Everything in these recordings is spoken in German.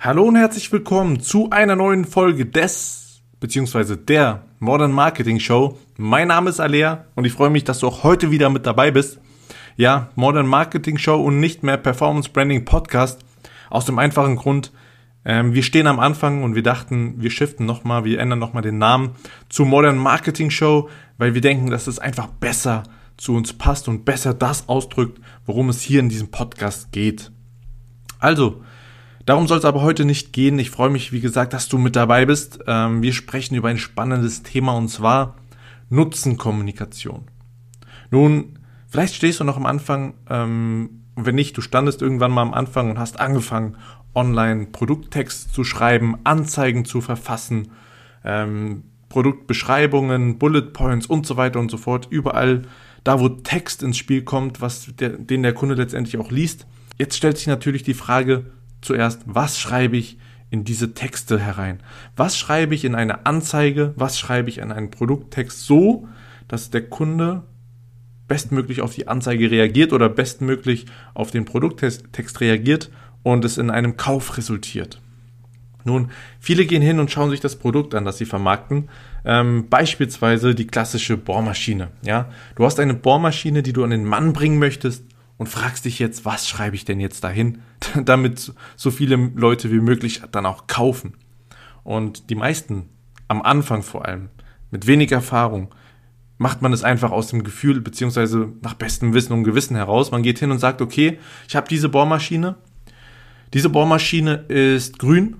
Hallo und herzlich willkommen zu einer neuen Folge des bzw. der Modern Marketing Show. Mein Name ist Alea und ich freue mich, dass du auch heute wieder mit dabei bist. Ja, Modern Marketing Show und nicht mehr Performance Branding Podcast. Aus dem einfachen Grund, ähm, wir stehen am Anfang und wir dachten, wir shiften nochmal, wir ändern nochmal den Namen zu Modern Marketing Show, weil wir denken, dass es einfach besser zu uns passt und besser das ausdrückt, worum es hier in diesem Podcast geht. Also, Darum soll es aber heute nicht gehen. Ich freue mich, wie gesagt, dass du mit dabei bist. Ähm, wir sprechen über ein spannendes Thema und zwar Nutzenkommunikation. Nun, vielleicht stehst du noch am Anfang, ähm, wenn nicht, du standest irgendwann mal am Anfang und hast angefangen, online Produkttext zu schreiben, Anzeigen zu verfassen, ähm, Produktbeschreibungen, Bullet Points und so weiter und so fort. Überall da, wo Text ins Spiel kommt, was der, den der Kunde letztendlich auch liest. Jetzt stellt sich natürlich die Frage, zuerst, was schreibe ich in diese Texte herein? Was schreibe ich in eine Anzeige? Was schreibe ich in einen Produkttext so, dass der Kunde bestmöglich auf die Anzeige reagiert oder bestmöglich auf den Produkttext reagiert und es in einem Kauf resultiert? Nun, viele gehen hin und schauen sich das Produkt an, das sie vermarkten. Ähm, beispielsweise die klassische Bohrmaschine. Ja, du hast eine Bohrmaschine, die du an den Mann bringen möchtest und fragst dich jetzt, was schreibe ich denn jetzt dahin, damit so viele Leute wie möglich dann auch kaufen. Und die meisten, am Anfang vor allem, mit wenig Erfahrung, macht man es einfach aus dem Gefühl beziehungsweise nach bestem Wissen und Gewissen heraus. Man geht hin und sagt, okay, ich habe diese Bohrmaschine. Diese Bohrmaschine ist grün,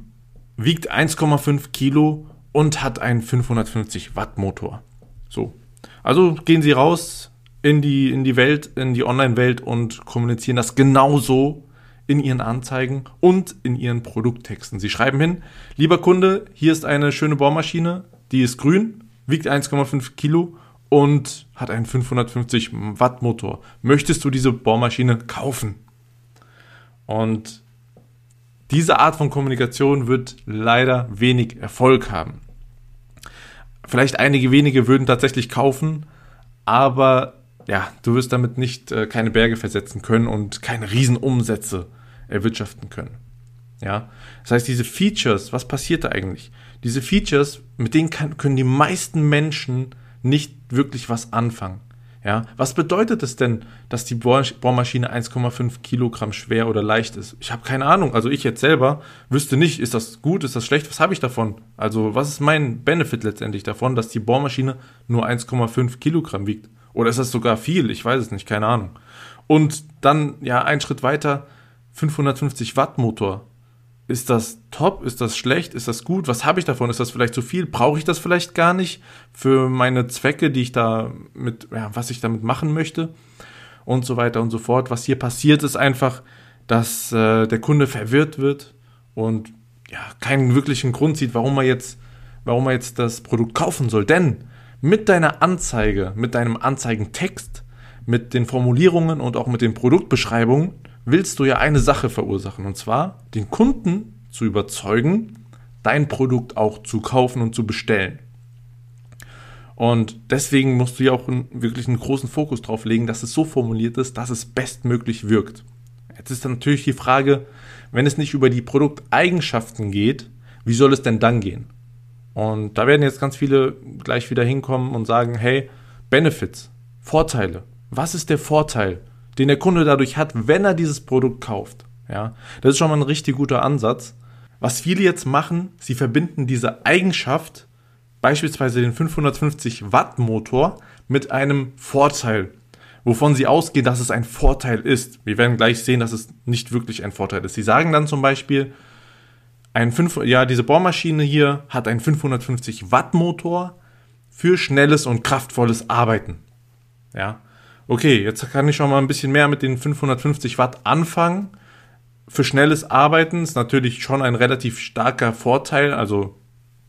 wiegt 1,5 Kilo und hat einen 550 Watt Motor. So. Also gehen Sie raus, in die, in die Welt, in die Online-Welt und kommunizieren das genauso in ihren Anzeigen und in ihren Produkttexten. Sie schreiben hin, lieber Kunde, hier ist eine schöne Bohrmaschine, die ist grün, wiegt 1,5 Kilo und hat einen 550 Watt Motor. Möchtest du diese Bohrmaschine kaufen? Und diese Art von Kommunikation wird leider wenig Erfolg haben. Vielleicht einige wenige würden tatsächlich kaufen, aber ja, du wirst damit nicht äh, keine Berge versetzen können und keine Riesenumsätze erwirtschaften können. Ja, das heißt, diese Features, was passiert da eigentlich? Diese Features, mit denen kann, können die meisten Menschen nicht wirklich was anfangen. Ja, was bedeutet es denn, dass die Bohrmaschine 1,5 Kilogramm schwer oder leicht ist? Ich habe keine Ahnung. Also ich jetzt selber wüsste nicht, ist das gut, ist das schlecht, was habe ich davon? Also was ist mein Benefit letztendlich davon, dass die Bohrmaschine nur 1,5 Kilogramm wiegt? Oder ist das sogar viel? Ich weiß es nicht, keine Ahnung. Und dann, ja, ein Schritt weiter, 550 Watt Motor. Ist das top? Ist das schlecht? Ist das gut? Was habe ich davon? Ist das vielleicht zu viel? Brauche ich das vielleicht gar nicht für meine Zwecke, die ich da mit, ja, was ich damit machen möchte? Und so weiter und so fort. Was hier passiert, ist einfach, dass äh, der Kunde verwirrt wird und ja, keinen wirklichen Grund sieht, warum er jetzt, warum er jetzt das Produkt kaufen soll. Denn mit deiner Anzeige, mit deinem Anzeigentext, mit den Formulierungen und auch mit den Produktbeschreibungen willst du ja eine Sache verursachen und zwar den Kunden zu überzeugen, dein Produkt auch zu kaufen und zu bestellen. Und deswegen musst du ja auch wirklich einen großen Fokus drauf legen, dass es so formuliert ist, dass es bestmöglich wirkt. Jetzt ist dann natürlich die Frage, wenn es nicht über die Produkteigenschaften geht, wie soll es denn dann gehen? Und da werden jetzt ganz viele gleich wieder hinkommen und sagen, hey, Benefits, Vorteile. Was ist der Vorteil, den der Kunde dadurch hat, wenn er dieses Produkt kauft? Ja, das ist schon mal ein richtig guter Ansatz. Was viele jetzt machen, sie verbinden diese Eigenschaft, beispielsweise den 550 Watt Motor, mit einem Vorteil, wovon sie ausgehen, dass es ein Vorteil ist. Wir werden gleich sehen, dass es nicht wirklich ein Vorteil ist. Sie sagen dann zum Beispiel, ein 5, ja, diese Bohrmaschine hier hat einen 550 Watt Motor für schnelles und kraftvolles Arbeiten. Ja. Okay, jetzt kann ich schon mal ein bisschen mehr mit den 550 Watt anfangen. Für schnelles Arbeiten ist natürlich schon ein relativ starker Vorteil. Also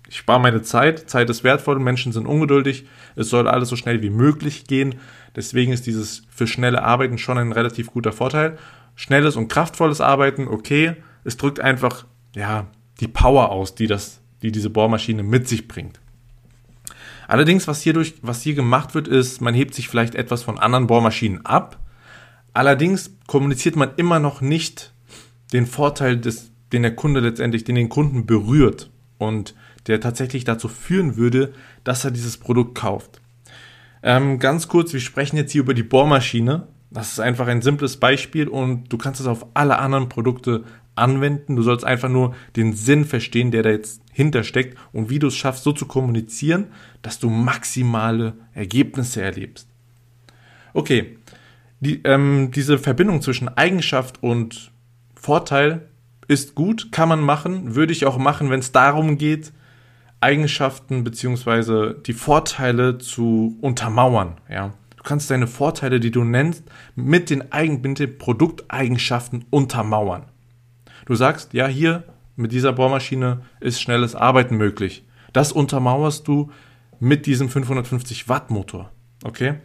ich spare meine Zeit. Zeit ist wertvoll, Menschen sind ungeduldig. Es soll alles so schnell wie möglich gehen. Deswegen ist dieses für schnelle Arbeiten schon ein relativ guter Vorteil. Schnelles und kraftvolles Arbeiten, okay. Es drückt einfach, ja, die Power aus, die, das, die diese Bohrmaschine mit sich bringt. Allerdings, was hier, durch, was hier gemacht wird, ist, man hebt sich vielleicht etwas von anderen Bohrmaschinen ab. Allerdings kommuniziert man immer noch nicht den Vorteil des den der Kunde letztendlich, den den Kunden berührt und der tatsächlich dazu führen würde, dass er dieses Produkt kauft. Ähm, ganz kurz, wir sprechen jetzt hier über die Bohrmaschine. Das ist einfach ein simples Beispiel und du kannst es auf alle anderen Produkte anwenden. Du sollst einfach nur den Sinn verstehen, der da jetzt hintersteckt und wie du es schaffst, so zu kommunizieren, dass du maximale Ergebnisse erlebst. Okay, die, ähm, diese Verbindung zwischen Eigenschaft und Vorteil ist gut, kann man machen, würde ich auch machen, wenn es darum geht, Eigenschaften bzw. die Vorteile zu untermauern. Ja. Du kannst deine Vorteile, die du nennst, mit den, Eigen mit den Produkteigenschaften untermauern. Du sagst, ja, hier mit dieser Bohrmaschine ist schnelles Arbeiten möglich. Das untermauerst du mit diesem 550 Watt Motor. Okay?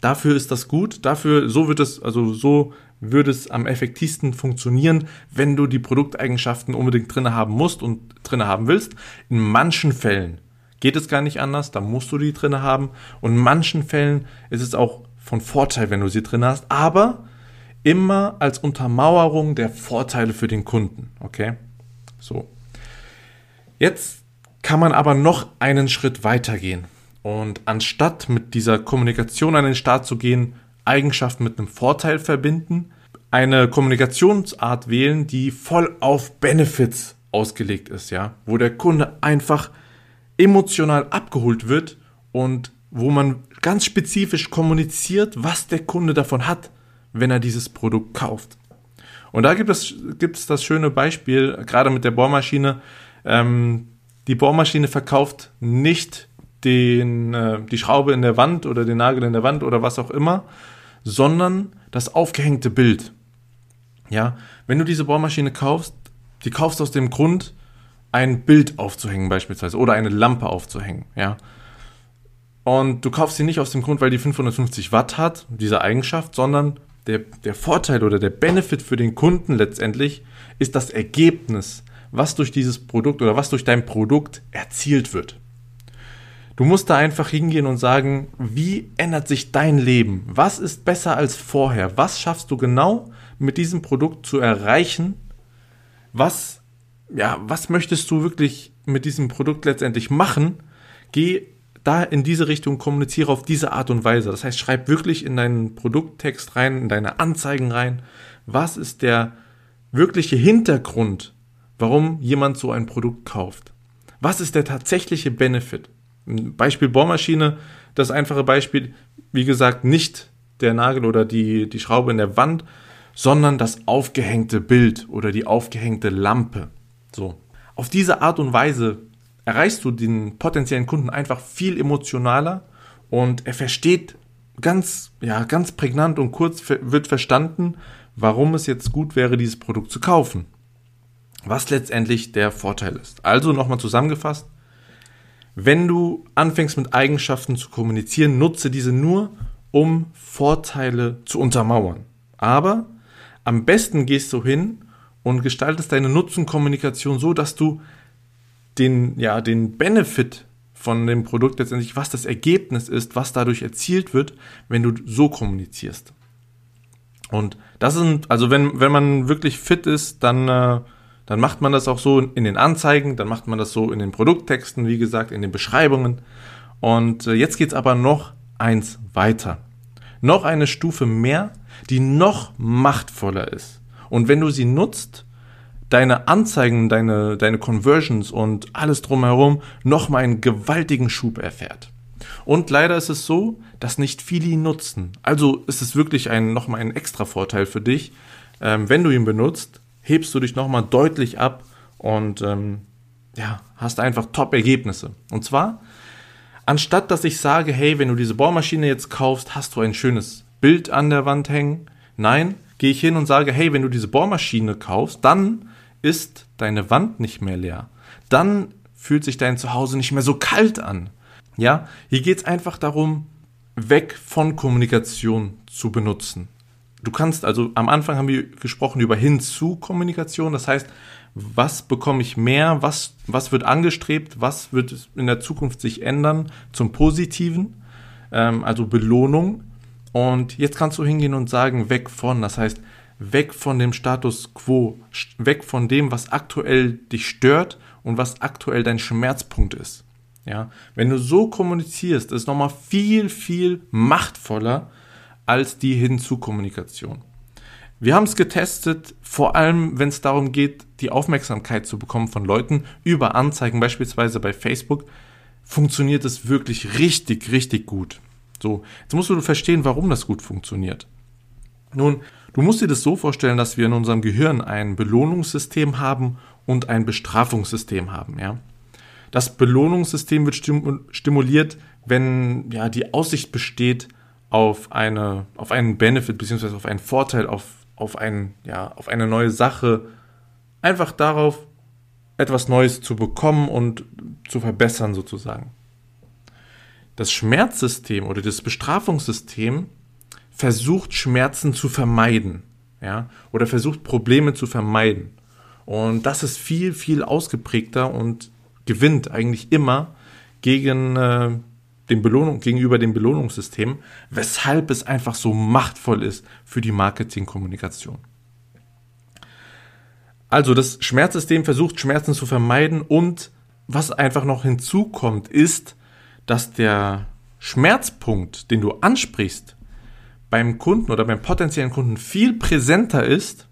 Dafür ist das gut. Dafür, so wird es, also so würde es am effektivsten funktionieren, wenn du die Produkteigenschaften unbedingt drin haben musst und drin haben willst. In manchen Fällen geht es gar nicht anders, da musst du die drin haben. Und in manchen Fällen ist es auch von Vorteil, wenn du sie drin hast. Aber immer als Untermauerung der Vorteile für den Kunden. Okay? So. Jetzt kann man aber noch einen Schritt weiter gehen. Und anstatt mit dieser Kommunikation an den Start zu gehen, Eigenschaften mit einem Vorteil verbinden, eine Kommunikationsart wählen, die voll auf Benefits ausgelegt ist, ja, wo der Kunde einfach emotional abgeholt wird und wo man ganz spezifisch kommuniziert, was der Kunde davon hat wenn er dieses Produkt kauft. Und da gibt es, gibt es das schöne Beispiel, gerade mit der Bohrmaschine. Ähm, die Bohrmaschine verkauft nicht den, äh, die Schraube in der Wand oder den Nagel in der Wand oder was auch immer, sondern das aufgehängte Bild. Ja, wenn du diese Bohrmaschine kaufst, die kaufst aus dem Grund, ein Bild aufzuhängen beispielsweise oder eine Lampe aufzuhängen. Ja, und du kaufst sie nicht aus dem Grund, weil die 550 Watt hat, diese Eigenschaft, sondern der, der Vorteil oder der Benefit für den Kunden letztendlich ist das Ergebnis, was durch dieses Produkt oder was durch dein Produkt erzielt wird. Du musst da einfach hingehen und sagen, wie ändert sich dein Leben? Was ist besser als vorher? Was schaffst du genau mit diesem Produkt zu erreichen? Was, ja, was möchtest du wirklich mit diesem Produkt letztendlich machen? Geh da in diese Richtung kommuniziere auf diese Art und Weise. Das heißt, schreib wirklich in deinen Produkttext rein, in deine Anzeigen rein, was ist der wirkliche Hintergrund, warum jemand so ein Produkt kauft. Was ist der tatsächliche Benefit? Beispiel Bohrmaschine, das einfache Beispiel, wie gesagt, nicht der Nagel oder die, die Schraube in der Wand, sondern das aufgehängte Bild oder die aufgehängte Lampe. So. Auf diese Art und Weise erreichst du den potenziellen Kunden einfach viel emotionaler und er versteht ganz, ja, ganz prägnant und kurz wird verstanden, warum es jetzt gut wäre, dieses Produkt zu kaufen. Was letztendlich der Vorteil ist. Also nochmal zusammengefasst, wenn du anfängst mit Eigenschaften zu kommunizieren, nutze diese nur, um Vorteile zu untermauern. Aber am besten gehst du hin und gestaltest deine Nutzenkommunikation so, dass du den, ja, den Benefit von dem Produkt letztendlich, was das Ergebnis ist, was dadurch erzielt wird, wenn du so kommunizierst. Und das sind, also wenn, wenn man wirklich fit ist, dann, äh, dann macht man das auch so in den Anzeigen, dann macht man das so in den Produkttexten, wie gesagt, in den Beschreibungen. Und äh, jetzt geht's aber noch eins weiter. Noch eine Stufe mehr, die noch machtvoller ist. Und wenn du sie nutzt, deine Anzeigen, deine, deine Conversions und alles drumherum nochmal einen gewaltigen Schub erfährt. Und leider ist es so, dass nicht viele ihn nutzen. Also ist es wirklich ein, nochmal ein extra Vorteil für dich. Ähm, wenn du ihn benutzt, hebst du dich nochmal deutlich ab und ähm, ja, hast einfach Top-Ergebnisse. Und zwar, anstatt dass ich sage, hey, wenn du diese Bohrmaschine jetzt kaufst, hast du ein schönes Bild an der Wand hängen. Nein, gehe ich hin und sage, hey, wenn du diese Bohrmaschine kaufst, dann ist deine Wand nicht mehr leer. Dann fühlt sich dein Zuhause nicht mehr so kalt an. Ja, hier geht es einfach darum, weg von Kommunikation zu benutzen. Du kannst also, am Anfang haben wir gesprochen über Hinzu-Kommunikation, das heißt, was bekomme ich mehr, was, was wird angestrebt, was wird in der Zukunft sich ändern zum Positiven, ähm, also Belohnung. Und jetzt kannst du hingehen und sagen, weg von, das heißt, weg von dem Status quo, weg von dem, was aktuell dich stört und was aktuell dein Schmerzpunkt ist. Ja, wenn du so kommunizierst, ist nochmal viel, viel machtvoller als die Hinzu-Kommunikation. Wir haben es getestet, vor allem wenn es darum geht, die Aufmerksamkeit zu bekommen von Leuten über Anzeigen, beispielsweise bei Facebook, funktioniert es wirklich richtig, richtig gut. So, jetzt musst du verstehen, warum das gut funktioniert. Nun, du musst dir das so vorstellen, dass wir in unserem Gehirn ein Belohnungssystem haben und ein Bestrafungssystem haben, ja. Das Belohnungssystem wird stimuliert, wenn ja die Aussicht besteht auf eine auf einen Benefit beziehungsweise auf einen Vorteil, auf auf, ein, ja, auf eine neue Sache, einfach darauf, etwas Neues zu bekommen und zu verbessern sozusagen. Das Schmerzsystem oder das Bestrafungssystem versucht Schmerzen zu vermeiden, ja, oder versucht Probleme zu vermeiden. Und das ist viel, viel ausgeprägter und gewinnt eigentlich immer gegen äh, dem Belohnung, gegenüber dem Belohnungssystem, weshalb es einfach so machtvoll ist für die Marketingkommunikation. Also das Schmerzsystem versucht Schmerzen zu vermeiden und was einfach noch hinzukommt, ist, dass der Schmerzpunkt, den du ansprichst, beim Kunden oder beim potenziellen Kunden viel präsenter ist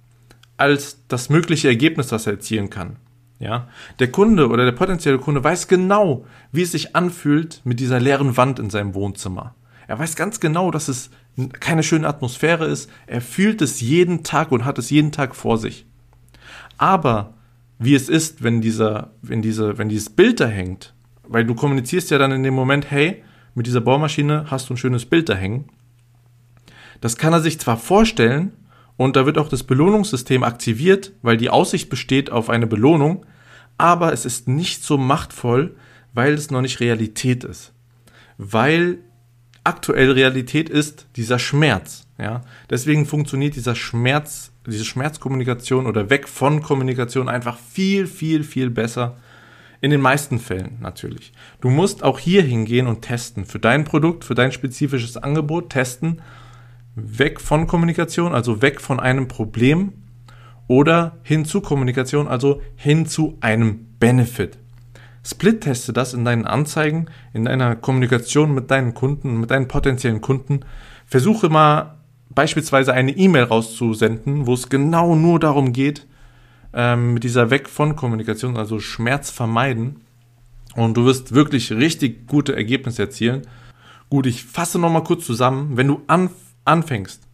als das mögliche Ergebnis, das er erzielen kann. Ja, der Kunde oder der potenzielle Kunde weiß genau, wie es sich anfühlt mit dieser leeren Wand in seinem Wohnzimmer. Er weiß ganz genau, dass es keine schöne Atmosphäre ist. Er fühlt es jeden Tag und hat es jeden Tag vor sich. Aber wie es ist, wenn dieser, wenn diese, wenn dieses Bild da hängt, weil du kommunizierst ja dann in dem Moment, hey, mit dieser Bohrmaschine hast du ein schönes Bild da hängen. Das kann er sich zwar vorstellen, und da wird auch das Belohnungssystem aktiviert, weil die Aussicht besteht auf eine Belohnung, aber es ist nicht so machtvoll, weil es noch nicht Realität ist. Weil aktuell Realität ist dieser Schmerz. Ja? Deswegen funktioniert dieser Schmerz, diese Schmerzkommunikation oder weg von Kommunikation einfach viel, viel, viel besser. In den meisten Fällen natürlich. Du musst auch hier hingehen und testen. Für dein Produkt, für dein spezifisches Angebot testen weg von Kommunikation, also weg von einem Problem oder hin zu Kommunikation, also hin zu einem Benefit. Split-teste das in deinen Anzeigen, in deiner Kommunikation mit deinen Kunden, mit deinen potenziellen Kunden. Versuche mal beispielsweise eine E-Mail rauszusenden, wo es genau nur darum geht, ähm, mit dieser Weg von Kommunikation, also Schmerz vermeiden. Und du wirst wirklich richtig gute Ergebnisse erzielen. Gut, ich fasse nochmal kurz zusammen. Wenn du anfängst, anfängst,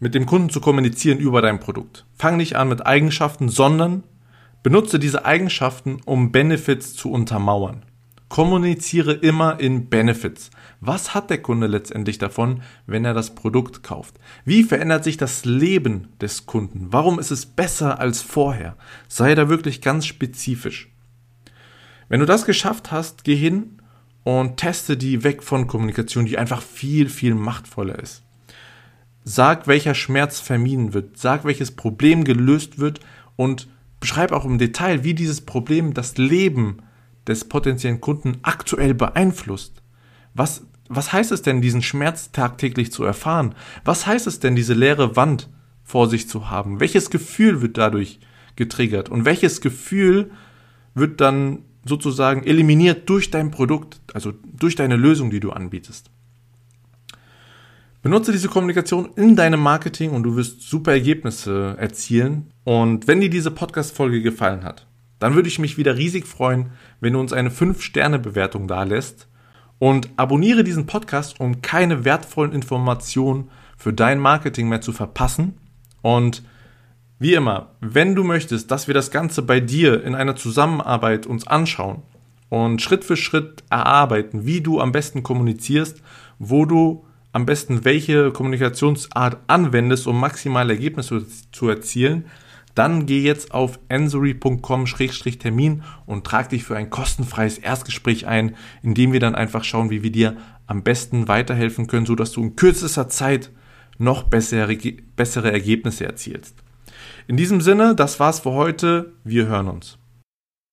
mit dem Kunden zu kommunizieren über dein Produkt, fang nicht an mit Eigenschaften, sondern benutze diese Eigenschaften, um Benefits zu untermauern. Kommuniziere immer in Benefits. Was hat der Kunde letztendlich davon, wenn er das Produkt kauft? Wie verändert sich das Leben des Kunden? Warum ist es besser als vorher? Sei da wirklich ganz spezifisch. Wenn du das geschafft hast, geh hin und teste die weg von Kommunikation, die einfach viel, viel machtvoller ist. Sag, welcher Schmerz vermieden wird. Sag, welches Problem gelöst wird und beschreib auch im Detail, wie dieses Problem das Leben des potenziellen Kunden aktuell beeinflusst. Was, was heißt es denn, diesen Schmerz tagtäglich zu erfahren? Was heißt es denn, diese leere Wand vor sich zu haben? Welches Gefühl wird dadurch getriggert? Und welches Gefühl wird dann sozusagen eliminiert durch dein Produkt, also durch deine Lösung, die du anbietest? Benutze diese Kommunikation in deinem Marketing und du wirst super Ergebnisse erzielen. Und wenn dir diese Podcast-Folge gefallen hat, dann würde ich mich wieder riesig freuen, wenn du uns eine 5-Sterne-Bewertung da lässt. Und abonniere diesen Podcast, um keine wertvollen Informationen für dein Marketing mehr zu verpassen. Und wie immer, wenn du möchtest, dass wir das Ganze bei dir in einer Zusammenarbeit uns anschauen und Schritt für Schritt erarbeiten, wie du am besten kommunizierst, wo du am besten welche Kommunikationsart anwendest, um maximale Ergebnisse zu erzielen, dann geh jetzt auf ensory.com-termin und trag dich für ein kostenfreies Erstgespräch ein, in dem wir dann einfach schauen, wie wir dir am besten weiterhelfen können, sodass du in kürzester Zeit noch bessere, bessere Ergebnisse erzielst. In diesem Sinne, das war's für heute. Wir hören uns.